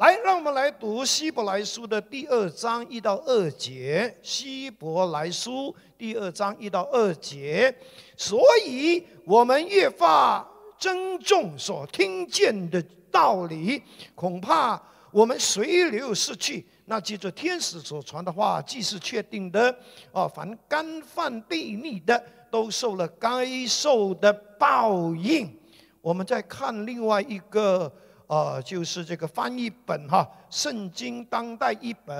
来，让我们来读希伯来书的第二章一到二节。希伯来书第二章一到二节，所以我们越发珍重所听见的道理，恐怕我们随流失去。那记着，天使所传的话，既是确定的，啊，凡干犯悖逆的，都受了该受的报应。我们再看另外一个。呃，就是这个翻译本哈，《圣经当代译本》。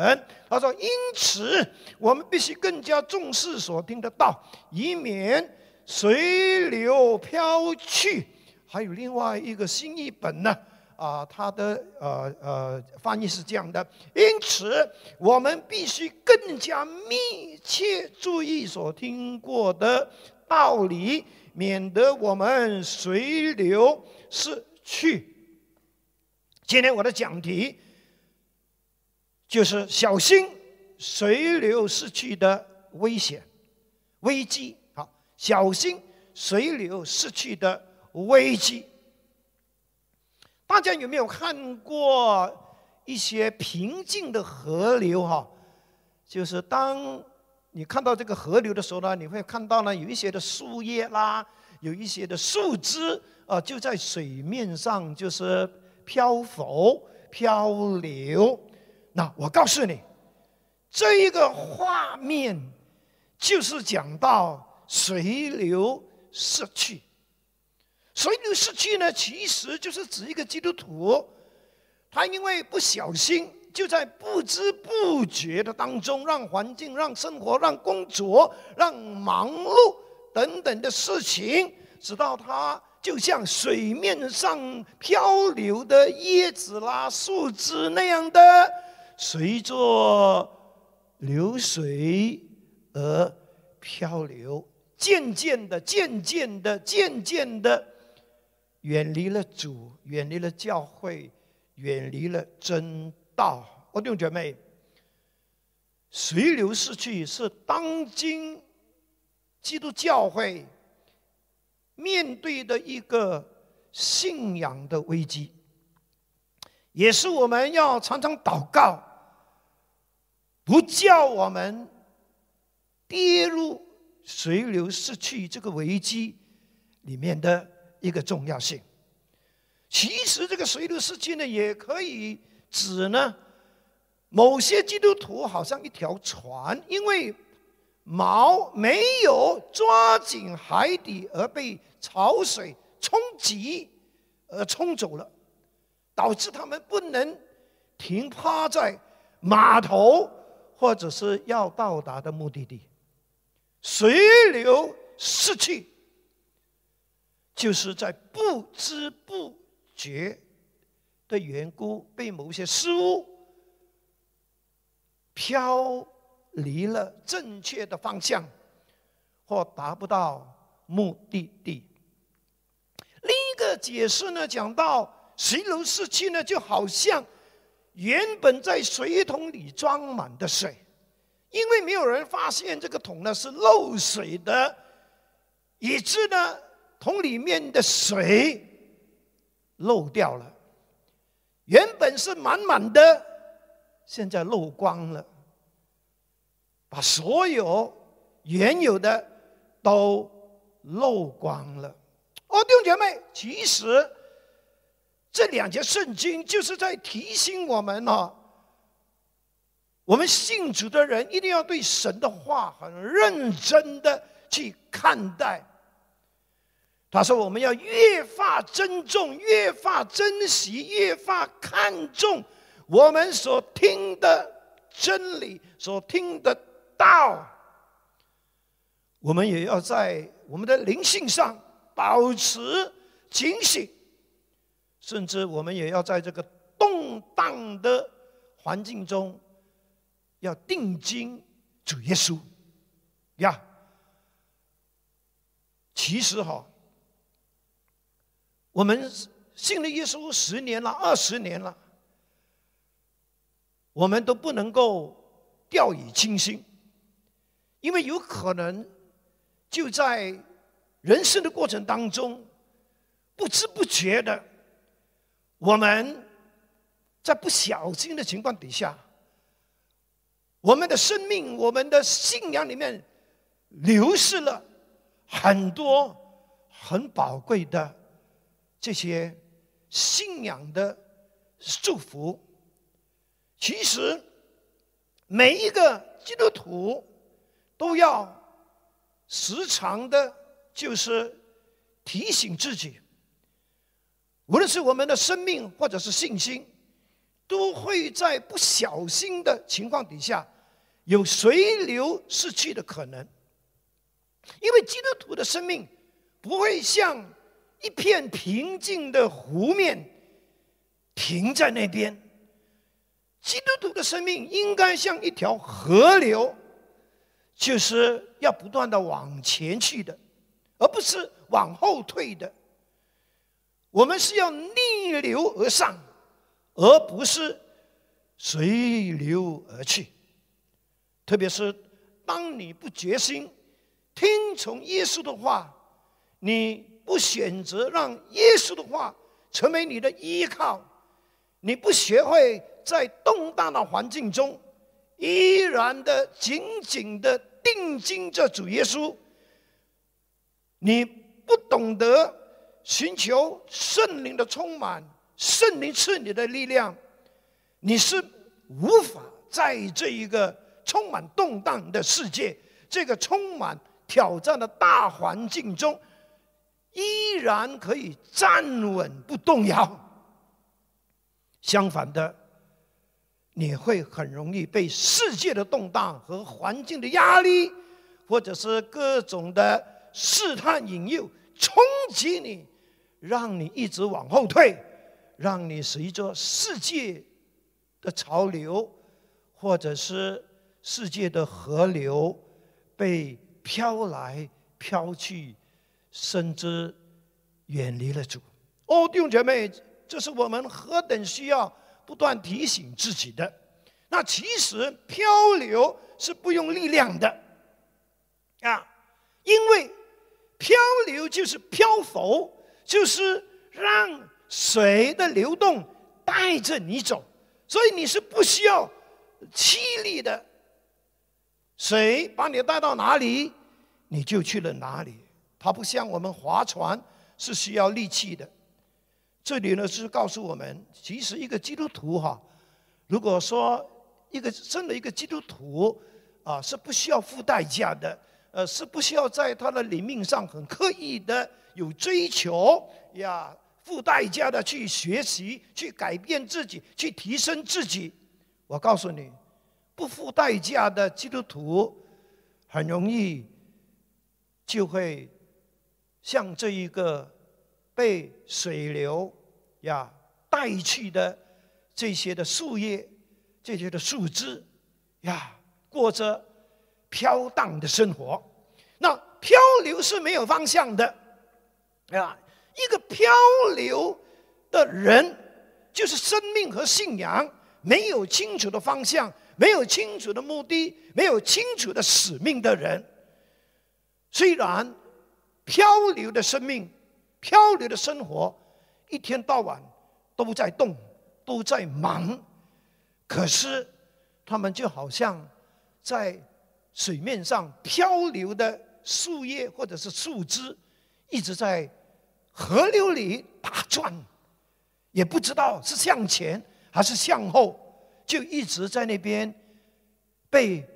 他说：“因此，我们必须更加重视所听的道，以免随流飘去。”还有另外一个新译本呢，啊，它的呃呃翻译是这样的：“因此，我们必须更加密切注意所听过的道理，免得我们随流失去。”今天我的讲题就是小心随流逝去的危险、危机。好，小心随流逝去的危机。大家有没有看过一些平静的河流？哈，就是当你看到这个河流的时候呢，你会看到呢有一些的树叶啦，有一些的树枝啊，就在水面上，就是。漂浮、漂流，那我告诉你，这一个画面就是讲到随流逝去。随流逝去呢，其实就是指一个基督徒，他因为不小心，就在不知不觉的当中，让环境、让生活、让工作、让忙碌等等的事情，直到他。就像水面上漂流的叶子啦、树枝那样的，随着流水而漂流，渐渐的、渐渐的、渐渐的，远离了主，远离了教会，远离了真道。我弟兄姐妹，随流逝去是当今基督教会。面对的一个信仰的危机，也是我们要常常祷告，不叫我们跌入随流失去这个危机里面的一个重要性。其实，这个随流失去呢，也可以指呢某些基督徒好像一条船，因为。锚没有抓紧海底，而被潮水冲击而冲走了，导致他们不能停趴在码头，或者是要到达的目的地。随流逝去，就是在不知不觉的缘故，被某些事物漂。离了正确的方向，或达不到目的地。另一个解释呢，讲到水流逝去呢，就好像原本在水桶里装满的水，因为没有人发现这个桶呢是漏水的，以致呢桶里面的水漏掉了。原本是满满的，现在漏光了。把所有原有的都漏光了。哦，弟兄姐妹，其实这两节圣经就是在提醒我们呢，我们信主的人一定要对神的话很认真的去看待。他说，我们要越发珍重、越发珍惜、越发看重我们所听的真理，所听的。道，我们也要在我们的灵性上保持警醒，甚至我们也要在这个动荡的环境中，要定睛主耶稣呀。其实哈，我们信了耶稣十年了、二十年了，我们都不能够掉以轻心。因为有可能就在人生的过程当中，不知不觉的，我们在不小心的情况底下，我们的生命、我们的信仰里面流失了很多很宝贵的这些信仰的祝福。其实，每一个基督徒都要时常的，就是提醒自己，无论是我们的生命或者是信心。都会在不小心的情况底下，有随流逝去的可能。因为基督徒的生命不会像一片平静的湖面停在那边，基督徒的生命应该像一条河流，就是要不断的往前去的，而不是往后退的。我们是要逆流而上。而不是随流而去。特别是当你不决心听从耶稣的话，你不选择让耶稣的话成为你的依靠，你不学会在动荡的环境中依然的紧紧的定睛这主耶稣，你不懂得寻求圣灵的充满。圣灵赐你的力量，你是无法在这一个充满动荡的世界、这个充满挑战的大环境中，依然可以站稳不动摇。相反的，你会很容易被世界的动荡和环境的压力，或者是各种的试探引诱冲击你，让你一直往后退。让你随着世界的潮流，或者是世界的河流，被飘来飘去，甚至远离了主。哦，弟兄姐妹，这是我们何等需要不断提醒自己的。那其实漂流是不用力量的啊，因为漂流就是漂浮，就是让。水的流动带着你走，所以你是不需要气力的。水把你带到哪里，你就去了哪里。它不像我们划船是需要力气的。这里呢是告诉我们，其实一个基督徒哈，如果说一个真的一个基督徒啊，是不需要付代价的，呃，是不需要在他的灵命上很刻意的有追求呀。付代价的去学习、去改变自己、去提升自己。我告诉你，不付代价的基督徒，很容易就会像这一个被水流呀带去的这些的树叶、这些的树枝呀，过着飘荡的生活。那漂流是没有方向的，啊。一个漂流的人，就是生命和信仰没有清楚的方向，没有清楚的目的，没有清楚的使命的人。虽然漂流的生命、漂流的生活，一天到晚都在动，都在忙，可是他们就好像在水面上漂流的树叶或者是树枝，一直在。河流里打转，也不知道是向前还是向后，就一直在那边被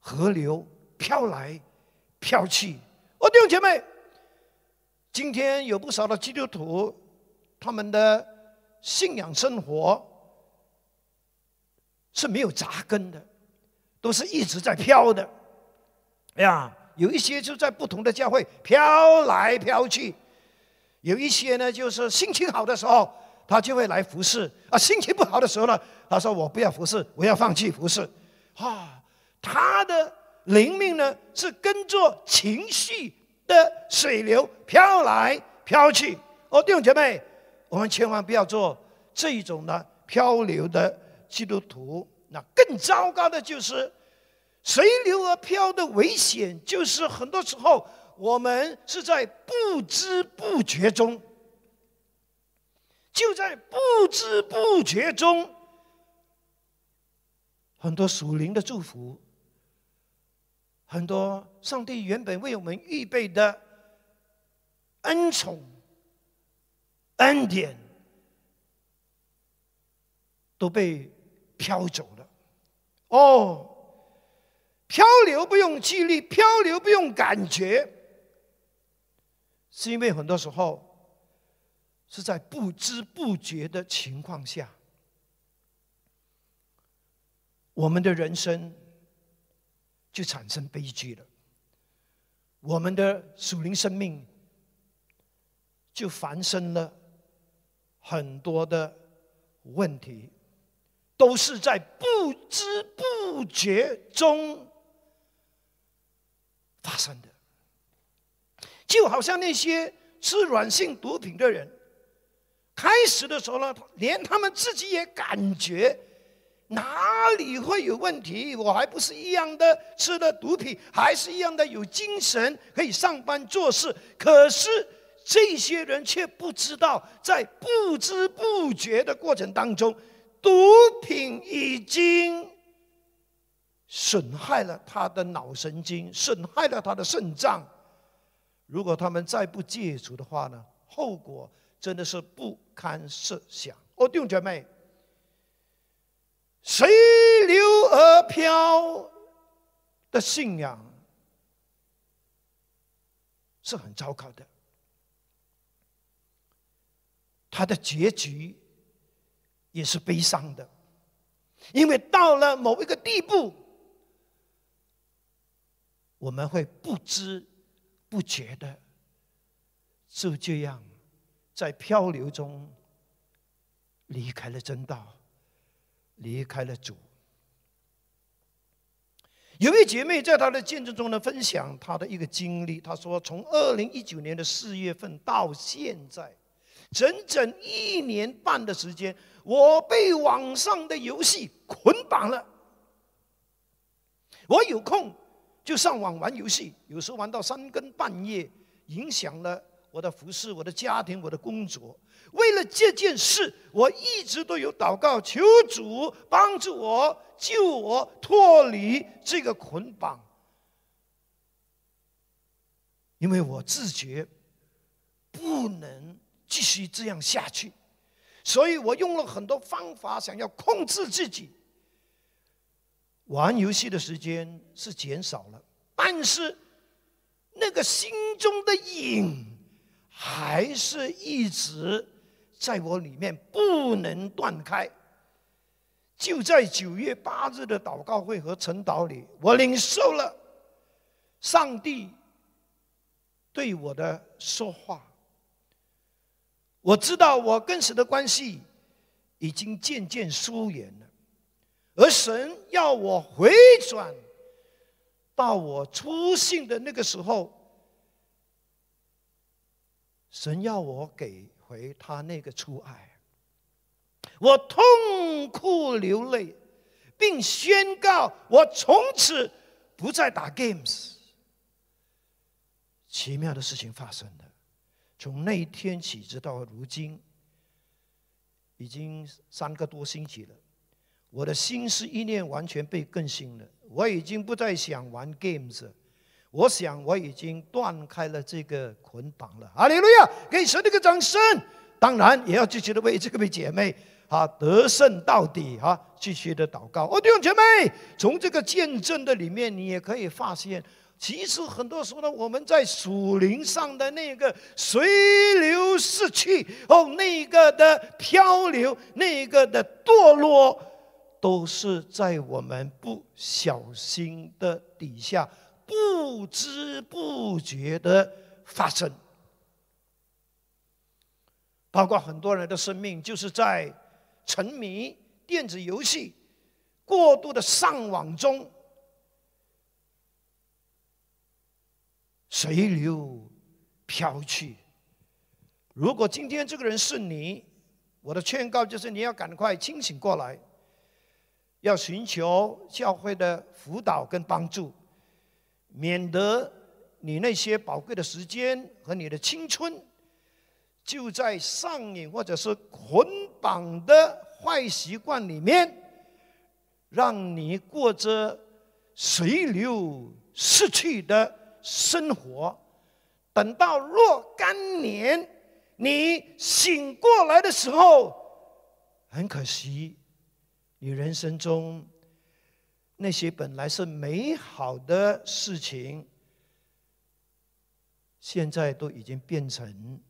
河流飘来飘去。哦，弟兄姐妹，今天有不少的基督徒，他们的信仰生活是没有扎根的，都是一直在飘的。哎呀！有一些就在不同的教会飘来飘去，有一些呢，就是心情好的时候，他就会来服侍；啊，心情不好的时候呢，他说我不要服侍，我要放弃服侍。啊，他的灵命呢是跟着情绪的水流飘来飘去。哦，弟兄姐妹，我们千万不要做这一种的漂流的基督徒。那更糟糕的就是。随流而飘的危险，就是很多时候我们是在不知不觉中，就在不知不觉中，很多属灵的祝福，很多上帝原本为我们预备的恩宠、恩典，都被飘走了。哦。漂流不用纪律，漂流不用感觉，是因为很多时候是在不知不觉的情况下，我们的人生就产生悲剧了，我们的属灵生命就发生了很多的问题，都是在不知不觉中。发生的，就好像那些吃软性毒品的人，开始的时候呢，连他们自己也感觉哪里会有问题？我还不是一样的吃了毒品，还是一样的有精神，可以上班做事。可是这些人却不知道，在不知不觉的过程当中，毒品已经。损害了他的脑神经，损害了他的肾脏。如果他们再不戒除的话呢？后果真的是不堪设想。哦，弟兄姐妹，随流而飘的信仰是很糟糕的，他的结局也是悲伤的，因为到了某一个地步。我们会不知不觉的就这样在漂流中离开了真道，离开了主。有位姐妹在她的见证中呢，分享她的一个经历。她说：“从二零一九年的四月份到现在，整整一年半的时间，我被网上的游戏捆绑了。我有空。”就上网玩游戏，有时候玩到三更半夜，影响了我的服饰、我的家庭、我的工作。为了这件事，我一直都有祷告，求主帮助我、救我脱离这个捆绑。因为我自觉不能继续这样下去，所以我用了很多方法，想要控制自己。玩游戏的时间是减少了，但是那个心中的瘾还是一直在我里面不能断开。就在九月八日的祷告会和晨祷里，我领受了上帝对我的说话。我知道我跟神的关系已经渐渐疏远了。而神要我回转到我初信的那个时候，神要我给回他那个初爱，我痛哭流泪，并宣告我从此不再打 games。奇妙的事情发生了，从那一天起直到如今，已经三个多星期了。我的心思意念完全被更新了，我已经不再想玩 games，了我想我已经断开了这个捆绑了。阿利路亚，给神一个掌声！当然也要继续的为这个位姐妹啊得胜到底啊，继续的祷告。哦，弟兄姐妹，从这个见证的里面，你也可以发现，其实很多时候呢，我们在属灵上的那个随流逝去，哦，那个的漂流，那个的堕落。都是在我们不小心的底下，不知不觉的发生。包括很多人的生命，就是在沉迷电子游戏、过度的上网中，随流飘去。如果今天这个人是你，我的劝告就是你要赶快清醒过来。要寻求教会的辅导跟帮助，免得你那些宝贵的时间和你的青春，就在上瘾或者是捆绑的坏习惯里面，让你过着随流逝去的生活。等到若干年你醒过来的时候，很可惜，你人生中那些本来是美好的事情，现在都已经变成。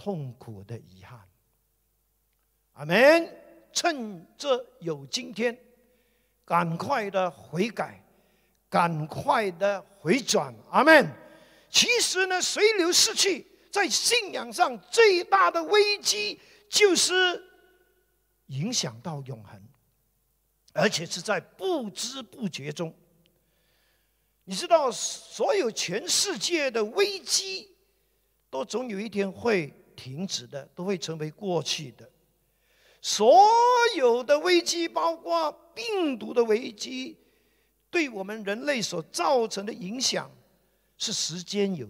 痛苦的遗憾，阿门！趁着有今天，赶快的悔改，赶快的回转，阿门！其实呢，随流逝去，在信仰上最大的危机，就是影响到永恒，而且是在不知不觉中。你知道，所有全世界的危机，都总有一天会。停止的都会成为过去的，所有的危机，包括病毒的危机，对我们人类所造成的影响是时间有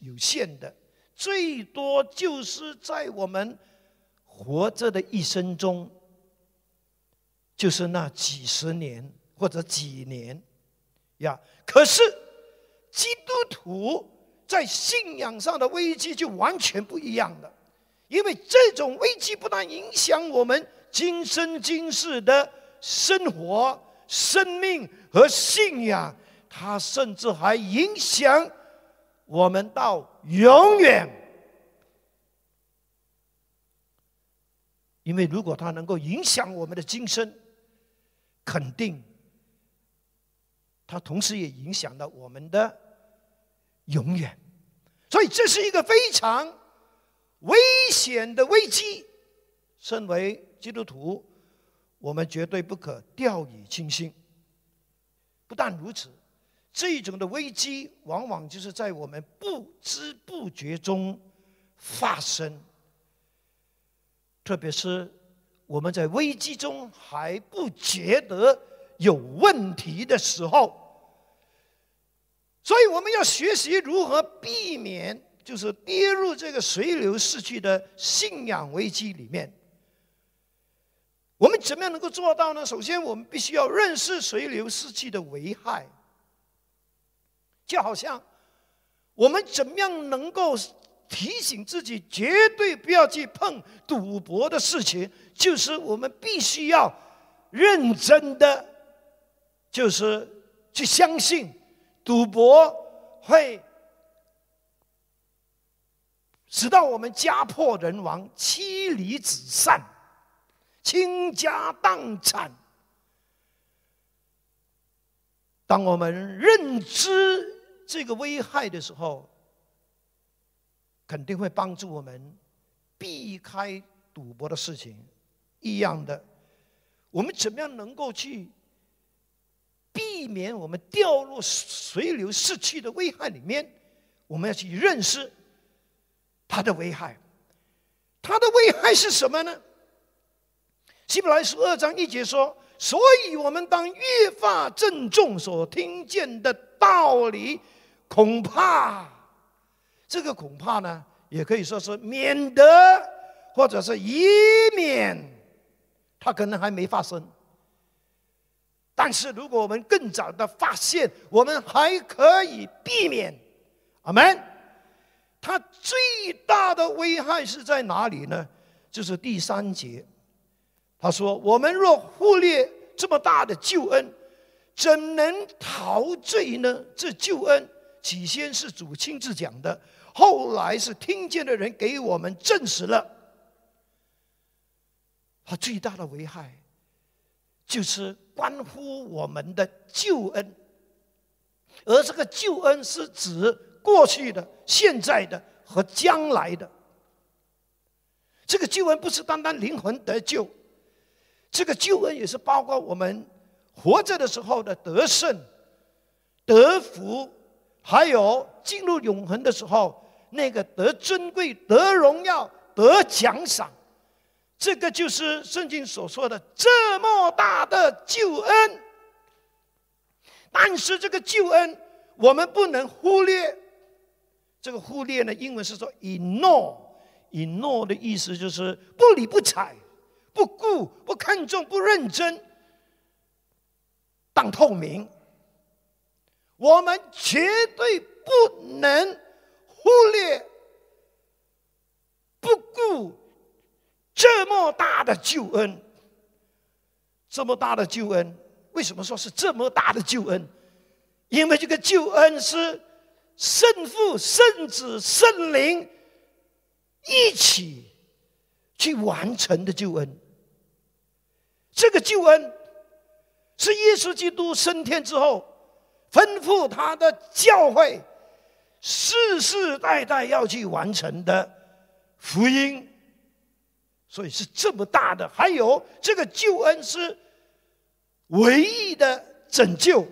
有限的，最多就是在我们活着的一生中，就是那几十年或者几年呀。可是基督徒。在信仰上的危机就完全不一样了，因为这种危机不但影响我们今生今世的生活、生命和信仰，它甚至还影响我们到永远。因为如果它能够影响我们的今生，肯定它同时也影响到我们的。永远，所以这是一个非常危险的危机。身为基督徒，我们绝对不可掉以轻心。不但如此，这种的危机往往就是在我们不知不觉中发生，特别是我们在危机中还不觉得有问题的时候。所以我们要学习如何避免，就是跌入这个随流逝去的信仰危机里面。我们怎么样能够做到呢？首先，我们必须要认识随流逝去的危害。就好像我们怎么样能够提醒自己绝对不要去碰赌博的事情，就是我们必须要认真的，就是去相信。赌博会使到我们家破人亡、妻离子散、倾家荡产。当我们认知这个危害的时候，肯定会帮助我们避开赌博的事情。一样的，我们怎么样能够去？避免我们掉入随流逝去的危害里面，我们要去认识它的危害。它的危害是什么呢？希伯来书二章一节说：“所以我们当越发郑重所听见的道理，恐怕这个恐怕呢，也可以说是免得，或者是以免它可能还没发生。”但是，如果我们更早的发现，我们还可以避免。阿门。它最大的危害是在哪里呢？就是第三节，他说：“我们若忽略这么大的救恩，怎能陶醉呢？这救恩起先是主亲自讲的，后来是听见的人给我们证实了。它最大的危害。”就是关乎我们的救恩，而这个救恩是指过去的、现在的和将来的。这个救恩不是单单灵魂得救，这个救恩也是包括我们活着的时候的得胜、得福，还有进入永恒的时候那个得尊贵、得荣耀、得奖赏。这个就是圣经所说的这么大的救恩，但是这个救恩我们不能忽略。这个忽略呢，英文是说 ignore，以诺的意思就是不理不睬、不顾、不看重、不认真、当透明。我们绝对不能忽略、不顾这么大的救恩。这么大的救恩，为什么说是这么大的救恩？因为这个救恩是圣父、圣子、圣灵一起去完成的救恩。这个救恩是耶稣基督升天之后。吩咐他的教会世世代代要去完成的福音，所以是这么大的。还有这个救恩是唯一的拯救，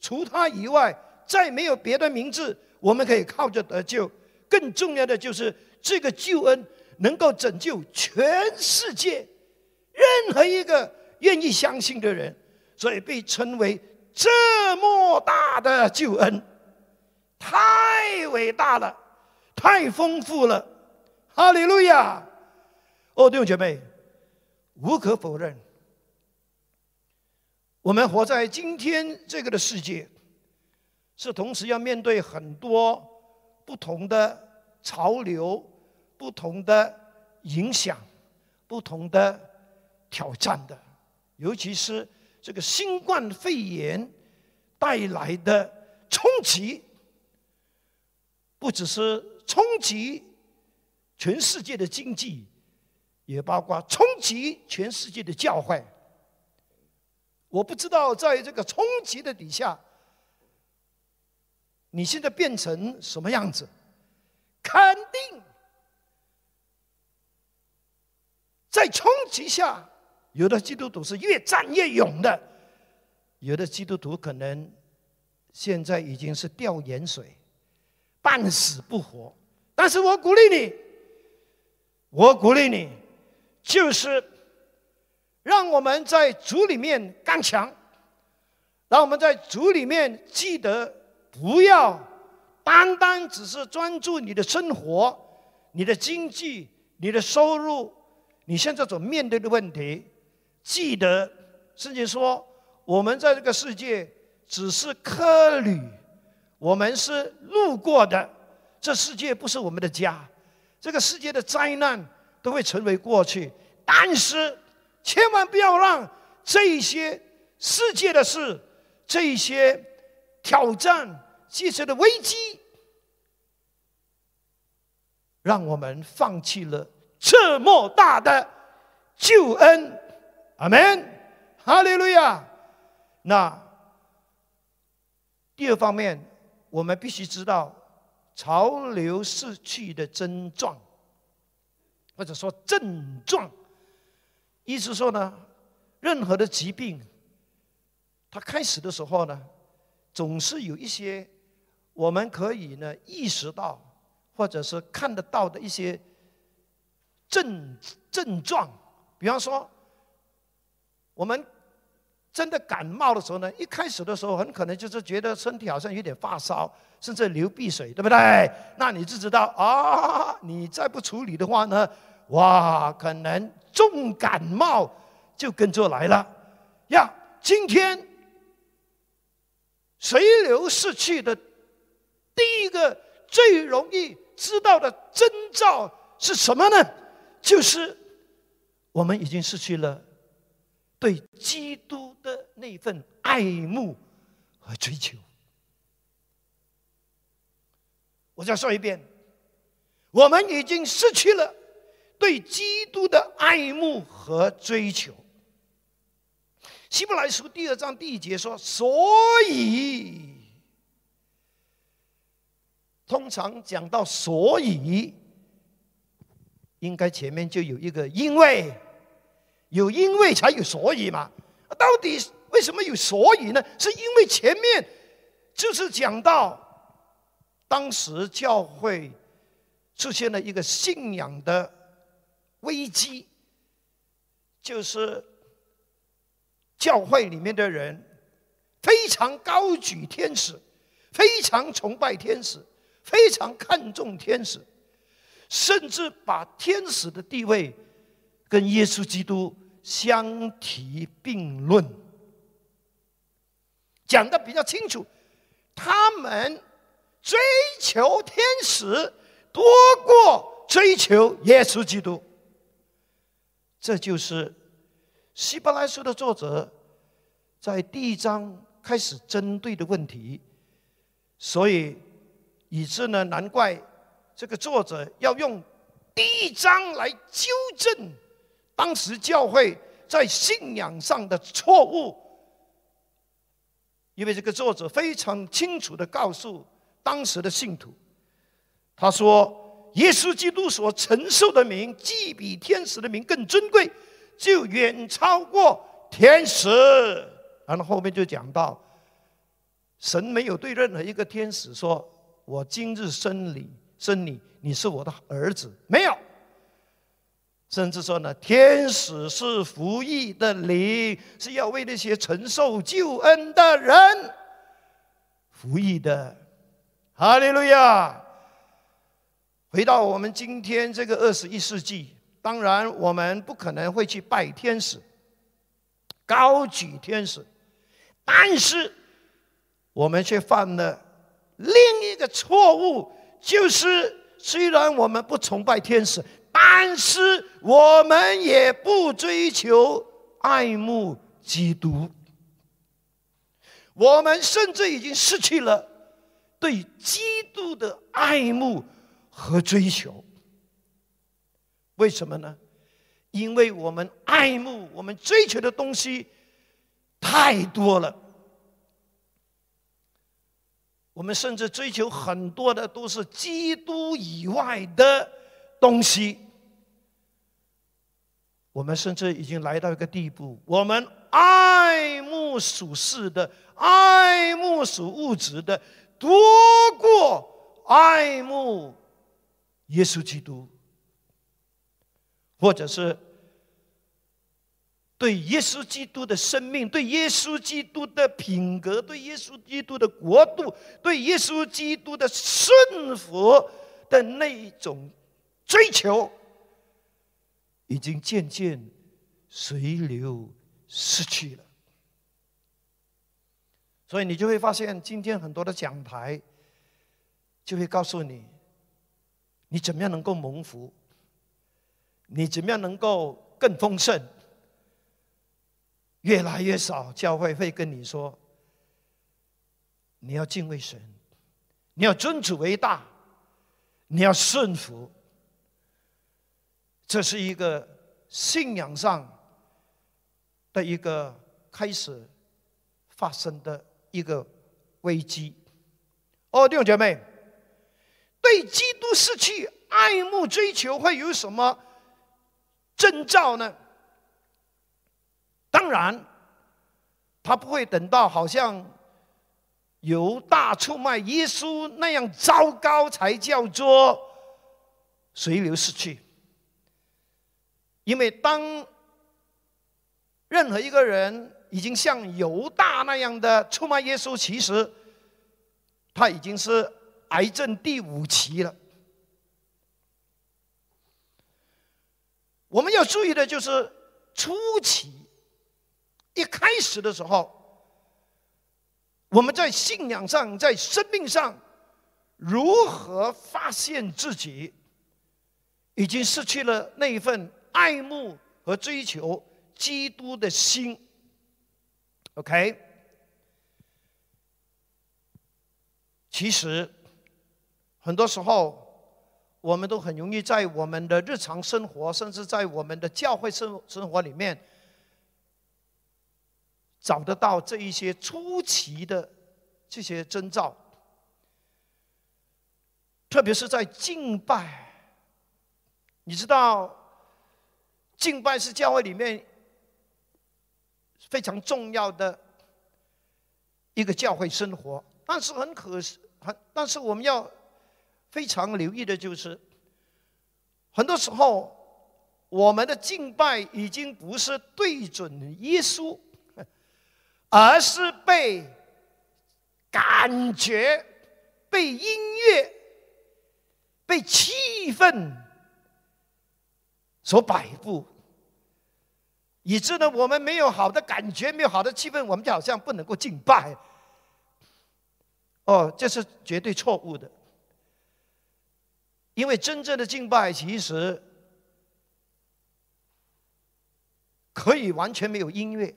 除他以外再没有别的名字，我们可以靠着得救。更重要的就是这个救恩能够拯救全世界任何一个愿意相信的人，所以被称为。这么大的救恩，太伟大了，太丰富了，哈利路亚！哦，弟兄姐妹，无可否认，我们活在今天这个的世界，是同时要面对很多不同的潮流、不同的影响、不同的挑战的，尤其是。这个新冠肺炎带来的冲击，不只是冲击全世界的经济，也包括冲击全世界的教会。我不知道在这个冲击的底下，你现在变成什么样子？肯定在冲击下。有的基督徒是越战越勇的，有的基督徒可能现在已经是掉盐水，半死不活。但是我鼓励你，我鼓励你，就是让我们在主里面刚强，让我们在主里面记得不要单单只是专注你的生活、你的经济、你的收入，你现在所面对的问题。记得，圣经说，我们在这个世界只是客旅，我们是路过的。这世界不是我们的家，这个世界的灾难都会成为过去。但是，千万不要让这一些世界的事、这一些挑战、这些的危机，让我们放弃了这么大的救恩。阿门，哈利路亚。那第二方面，我们必须知道潮流逝去的症状，或者说症状。意思说呢，任何的疾病，它开始的时候呢，总是有一些我们可以呢意识到，或者是看得到的一些症症状，比方说。我们真的感冒的时候呢，一开始的时候很可能就是觉得身体好像有点发烧，甚至流鼻水，对不对？那你就知道啊，你再不处理的话呢，哇，可能重感冒就跟着来了呀。今天水流逝去的第一个最容易知道的征兆是什么呢？就是我们已经失去了。对基督的那份爱慕和追求，我再说一遍，我们已经失去了对基督的爱慕和追求。希伯来书第二章第一节说：“所以，通常讲到所以，应该前面就有一个因为。”有因为才有所以嘛？到底为什么有所以呢？是因为前面就是讲到当时教会出现了一个信仰的危机，就是教会里面的人非常高举天使，非常崇拜天使，非常看重天使，甚至把天使的地位跟耶稣基督相提并论，讲的比较清楚。他们追求天使多过追求耶稣基督，这就是希伯来书的作者在第一章开始针对的问题。所以，以致呢，难怪这个作者要用第一章来纠正当时教会在信仰上的错误。因为这个作者非常清楚的告诉当时的信徒，他说：“耶稣基督所承受的名，既比天使的名更尊贵，就远超过天使。”然后后面就讲到。神没有对任何一个天使说：“我今日生你，生你，你是我的儿子。”没有。甚至说呢，天使是服役的灵，是要为那些承受救恩的人服役的。哈利路亚。回到我们今天这个二十一世纪，当然我们不可能会去拜天使，高举天使，但是。我们却犯了另一个错误，就是虽然我们不崇拜天使，但是我们也不追求爱慕基督。我们甚至已经失去了对基督的爱慕和追求。为什么呢？因为我们爱慕、我们追求的东西太多了。我们甚至追求很多的都是基督以外的东西。我们甚至已经来到一个地步，我们爱慕属世的、爱慕属物质的，多过爱慕耶稣基督，或者是。对耶稣基督的生命，对耶稣基督的品格，对耶稣基督的国度，对耶稣基督的顺服的那种追求，已经渐渐随流失去了。所以你就会发现，今天很多的讲台就会告诉你，你怎么样能够蒙福，你怎么样能够更丰盛。越来越少教会会跟你说：“你要敬畏神，你要尊主为大，你要顺服。”这是一个信仰上的一个开始发生的一个危机。哦，弟兄姐妹，对基督失去爱慕追求，会有什么征兆呢？当然，他不会等到好像犹大出卖耶稣那样糟糕，才叫做随流失去。因为当任何一个人已经像犹大那样的出卖耶稣，其实他已经是癌症第五期了。我们要注意的就是初期。一开始的时候，我们在信仰上、在生命上，如何发现自己已经失去了那一份爱慕和追求基督的心？OK，其实很多时候，我们都很容易在我们的日常生活，甚至在我们的教会生生活里面。找得到这一些出奇的这些征兆，特别是在敬拜。你知道，敬拜是教会里面非常重要的一个教会生活，但是很可惜，很但是我们要非常留意的就是，很多时候我们的敬拜已经不是对准耶稣。而是被感觉、被音乐、被气氛所摆布，以致呢我们没有好的感觉，没有好的气氛，我们就好像不能够敬拜。哦，这是绝对错误的，因为真正的敬拜其实可以完全没有音乐，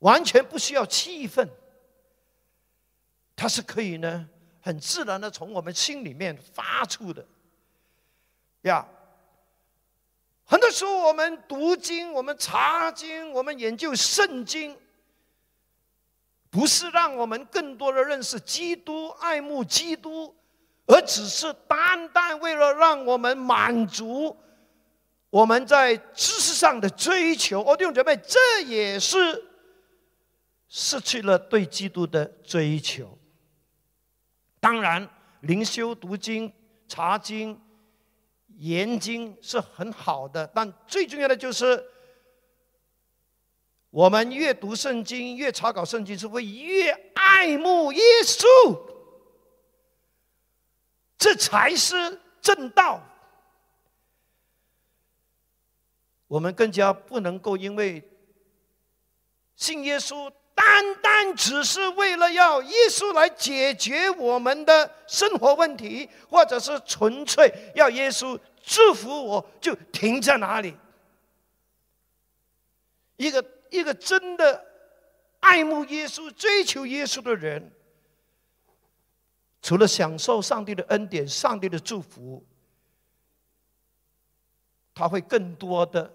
完全不需要气氛，它是可以呢很自然的从我们心里面发出的呀。很多时候我们读经，我们查经，我们研究圣经。不是让我们更多的认识基督、爱慕基督，而只是单单为了让我们满足我们在知识上的追求。哦，弟兄姐妹，这也是失去了对基督的追求。当然，灵修、读经、查经、研经是很好的，但最重要的就是。我们越读圣经，越查考圣经，是会越爱慕耶稣，这才是正道。我们更加不能够因为信耶稣，单单只是为了要耶稣来解决我们的生活问题，或者是纯粹要耶稣祝福我，就停在哪里？一个。一个真的爱慕耶稣、追求耶稣的人，除了享受上帝的恩典、上帝的祝福，他会更多的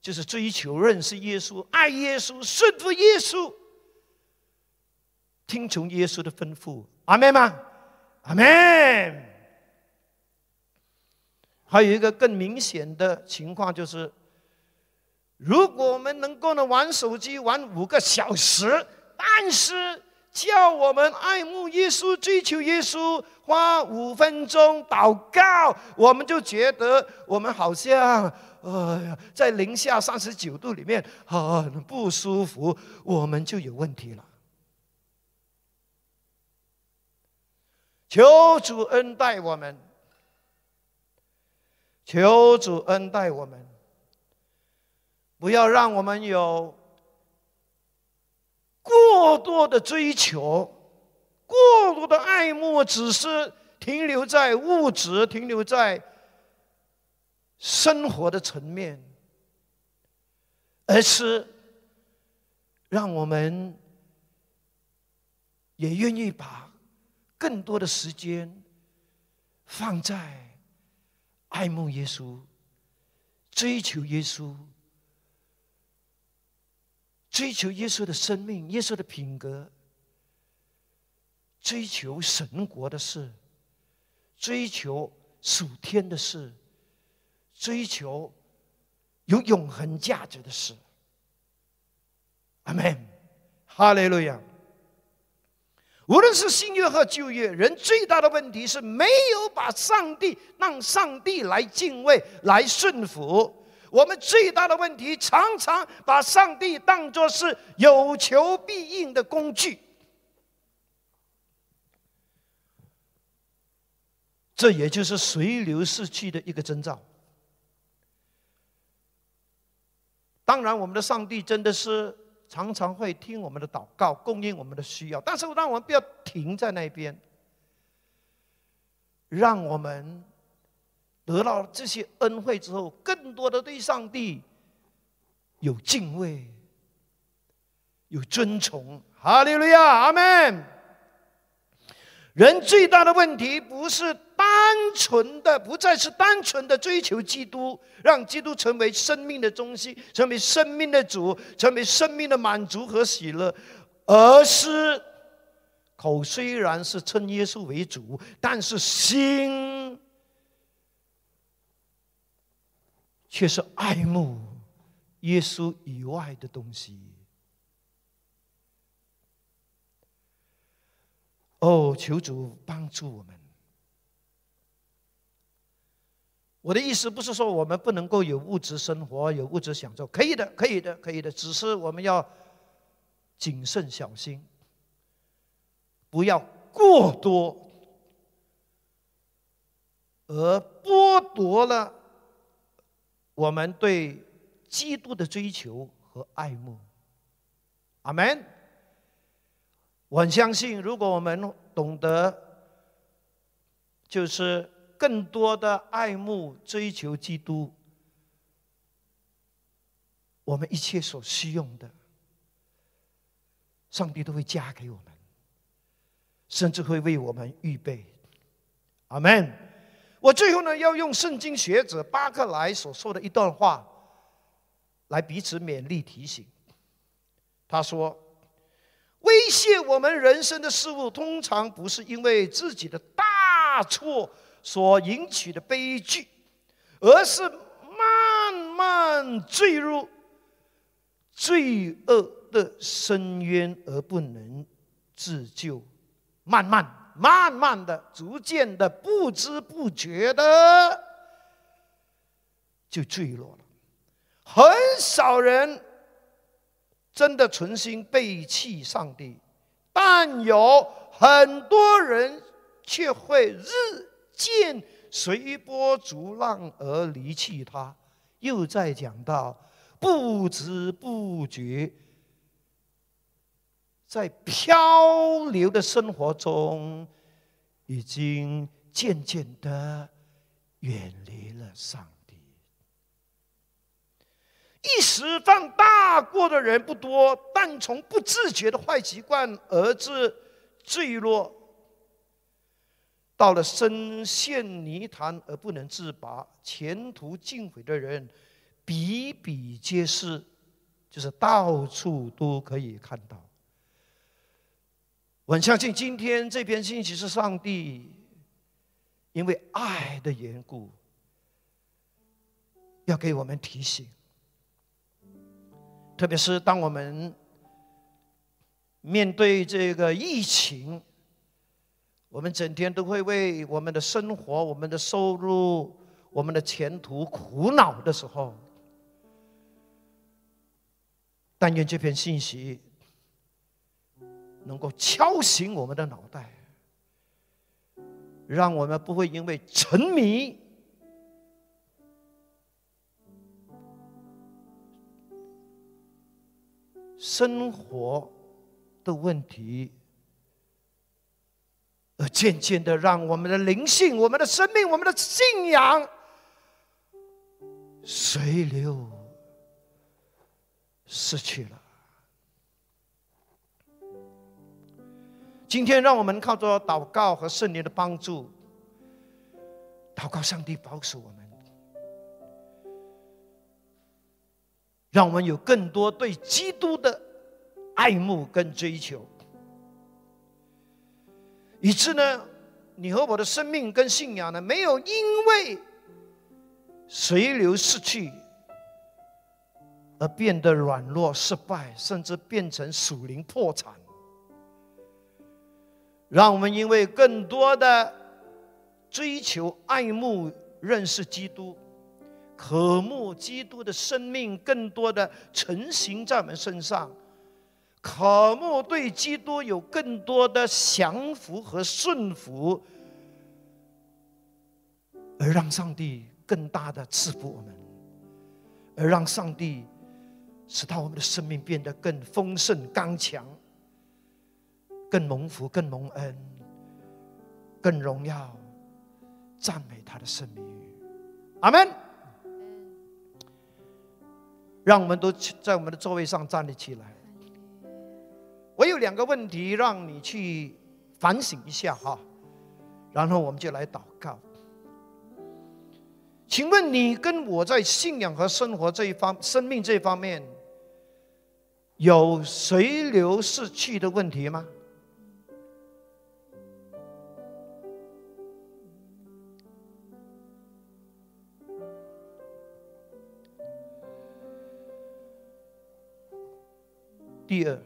就是追求认识耶稣、爱耶稣、顺服耶稣、听从耶稣的吩咐。阿门吗？阿门。还有一个更明显的情况就是。如果我们能够呢玩手机玩五个小时，但是叫我们爱慕耶稣、追求耶稣，花五分钟祷告，我们就觉得我们好像哎呀，在零下三十九度里面很不舒服，我们就有问题了。求主恩待我们，求主恩待我们。不要让我们有过多的追求，过多的爱慕，只是停留在物质，停留在生活的层面，而是让我们也愿意把更多的时间放在爱慕耶稣、追求耶稣。追求耶稣的生命，耶稣的品格，追求神国的事，追求属天的事，追求有永恒价值的事。阿门，哈利路亚。无论是新约和旧约，人最大的问题是没有把上帝让上帝来敬畏、来顺服。我们最大的问题，常常把上帝当作是有求必应的工具，这也就是随流逝去的一个征兆。当然，我们的上帝真的是常常会听我们的祷告，供应我们的需要，但是让我们不要停在那边，让我们。得到这些恩惠之后，更多的对上帝有敬畏、有尊崇。哈利路亚，阿门。人最大的问题不是单纯的，不再是单纯的追求基督，让基督成为生命的中心，成为生命的主，成为生命的满足和喜乐，而是口虽然是称耶稣为主，但是心。却是爱慕耶稣以外的东西。哦，求主帮助我们。我的意思不是说我们不能够有物质生活、有物质享受，可以的，可以的，可以的。只是我们要谨慎小心，不要过多。而剥夺了我们对基督的追求和爱慕。阿门。我很相信，如果我们懂得，就是更多的爱慕、追求基督，我们一切所需用的，上帝都会加给我们，甚至会为我们预备。阿门。我最后呢，要用圣经学者巴克莱所说的一段话，来彼此勉励提醒。他说。威胁我们人生的事物，通常不是因为自己的大错所引起的悲剧，而是慢慢坠入罪恶的深渊而不能自救，慢慢、慢慢的、逐渐的、不知不觉的就坠落了。很少人。真的存心背弃上帝，但有很多人却会日见随波逐浪而离弃他。又在讲到不知不觉，在漂流的生活中，已经渐渐的远离了上帝。一时犯大过的人不多，但从不自觉的坏习惯而致坠落，到了深陷泥潭而不能自拔、前途尽毁的人比比皆是，就是到处都可以看到。我相信今天这篇信息是上帝因为爱的缘故，要给我们提醒。特别是当我们面对这个疫情，我们整天都会为我们的生活、我们的收入、我们的前途苦恼的时候，但愿这篇信息能够敲醒我们的脑袋，让我们不会因为沉迷。生活的问题，而渐渐的让我们的灵性、我们的生命、我们的信仰随流失去了。今天，让我们靠着祷告和圣灵的帮助，祷告上帝保守我们。让我们有更多对基督的爱慕跟追求，以致呢，你和我的生命跟信仰呢，没有因为随流逝去而变得软弱、失败，甚至变成属灵破产。让我们因为更多的追求、爱慕、认识基督。渴慕基督的生命，更多的成型在我们身上；渴慕对基督有更多的降服和顺服，而让上帝更大的赐福我们，而让上帝使到我们的生命变得更丰盛、刚强、更蒙福、更蒙恩、更荣耀，赞美他的圣名。阿门。让我们都在我们的座位上站立起来。我有两个问题让你去反省一下哈，然后我们就来祷告。请问你跟我在信仰和生活这一方、生命这一方面有随流逝去的问题吗？第二，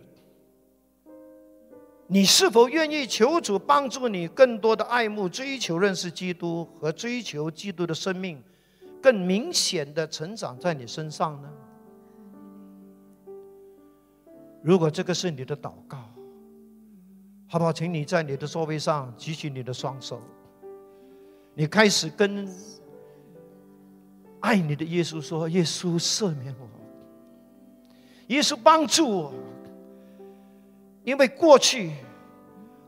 你是否愿意求主帮助你更多的爱慕、追求认识基督和追求基督的生命，更明显的成长在你身上呢？如果这个是你的祷告，好不好？请你在你的座位上举起你的双手，你开始跟爱你的耶稣说：“耶稣赦免我，耶稣帮助我，因为过去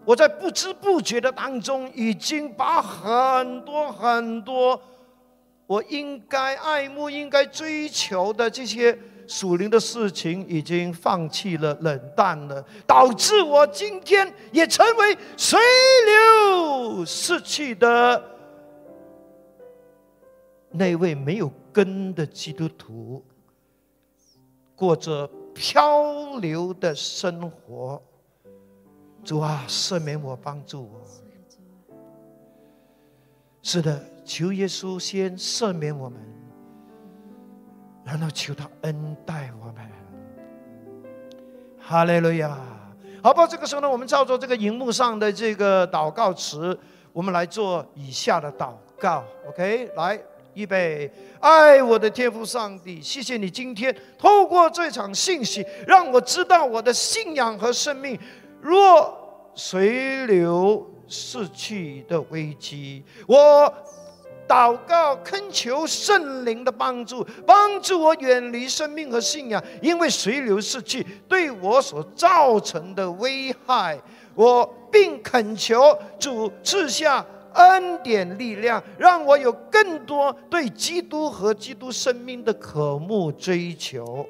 我在不知不觉的当中，已经把很多很多我应该爱慕、应该追求的这些。”属灵的事情已经放弃了、冷淡了，导致我今天也成为随流逝去的那位没有根的基督徒，过着漂流的生活。主啊，赦免我，帮助我。是的，求耶稣先赦免我们。然后求他恩待我们，哈利路亚！好吧，这个时候呢，我们照着这个荧幕上的这个祷告词，我们来做以下的祷告。OK，来，预备，爱我的天父上帝，谢谢你今天透过这场信息，让我知道我的信仰和生命若随流逝去的危机，我。祷告，恳求圣灵的帮助，帮助我远离生命和信仰，因为随流逝去对我所造成的危害。我并恳求主赐下恩典力量，让我有更多对基督和基督生命的渴慕追求。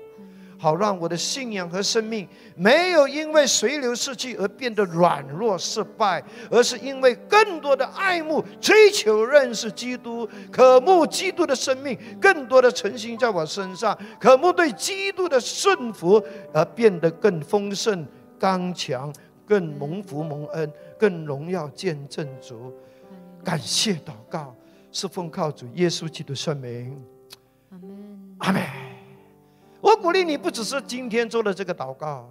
好让我的信仰和生命没有因为随流逝去而变得软弱失败，而是因为更多的爱慕、追求、认识基督、渴慕基督的生命，更多的诚心在我身上，渴慕对基督的顺服而变得更丰盛、刚强、更蒙福蒙恩、更荣耀见证主。感谢祷告，是奉靠主耶稣基督圣名。阿门。阿门。我鼓励你，不只是今天做的这个祷告，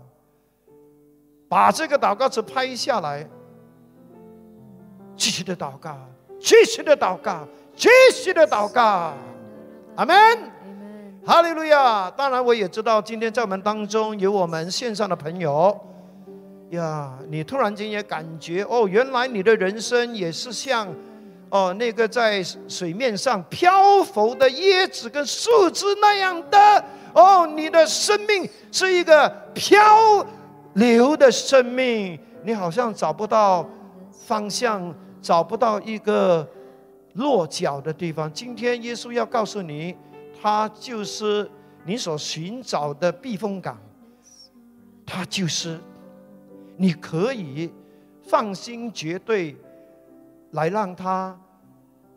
把这个祷告词拍下来，继续的祷告，继续的祷告，继续的祷告，阿门，哈利路亚。当然，我也知道今天在我们当中有我们线上的朋友。呀，你突然间也感觉哦，原来你的人生也是像哦那个在水面上漂浮的椰子跟树枝那样的。哦，你的生命是一个漂流的生命，你好像找不到方向，找不到一个落脚的地方。今天耶稣要告诉你，他就是你所寻找的避风港，他就是你可以放心绝对来让他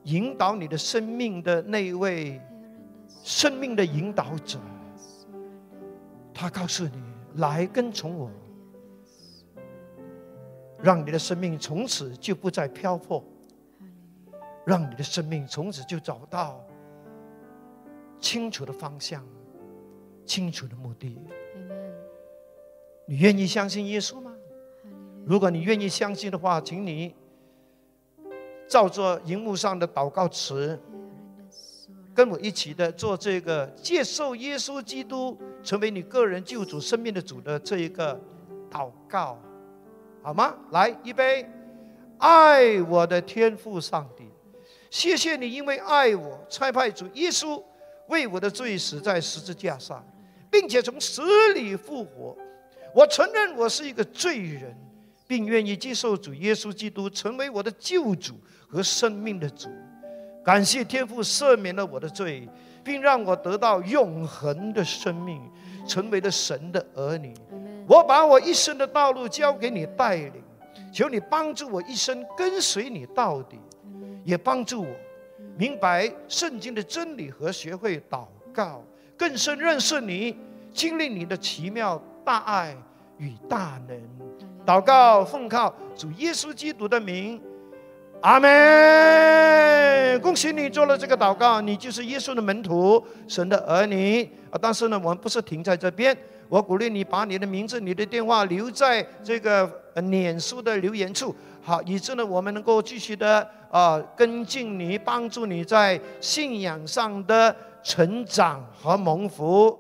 引导你的生命的那一位生命的引导者。他告诉你：“来跟从我，让你的生命从此就不再漂泊，让你的生命从此就找到清楚的方向、清楚的目的。”你愿意相信耶稣吗？如果你愿意相信的话，请你照着荧幕上的祷告词。跟我一起的做这个接受耶稣基督成为你个人救主生命的主的这一个祷告，好吗？来，一杯，爱我的天父上帝，谢谢你，因为爱我，差派主耶稣为我的罪死在十字架上，并且从死里复活。我承认我是一个罪人，并愿意接受主耶稣基督成为我的救主和生命的主。感谢天父赦免了我的罪，并让我得到永恒的生命，成为了神的儿女。我把我一生的道路交给你带领，求你帮助我一生跟随你到底，也帮助我明白圣经的真理和学会祷告，更深认识你，经历你的奇妙大爱与大能。祷告奉靠主耶稣基督的名。阿门！恭喜你做了这个祷告，你就是耶稣的门徒，神的儿女啊！但是呢，我们不是停在这边，我鼓励你把你的名字、你的电话留在这个脸书的留言处，好，以致呢，我们能够继续的啊跟进你，帮助你在信仰上的成长和蒙福。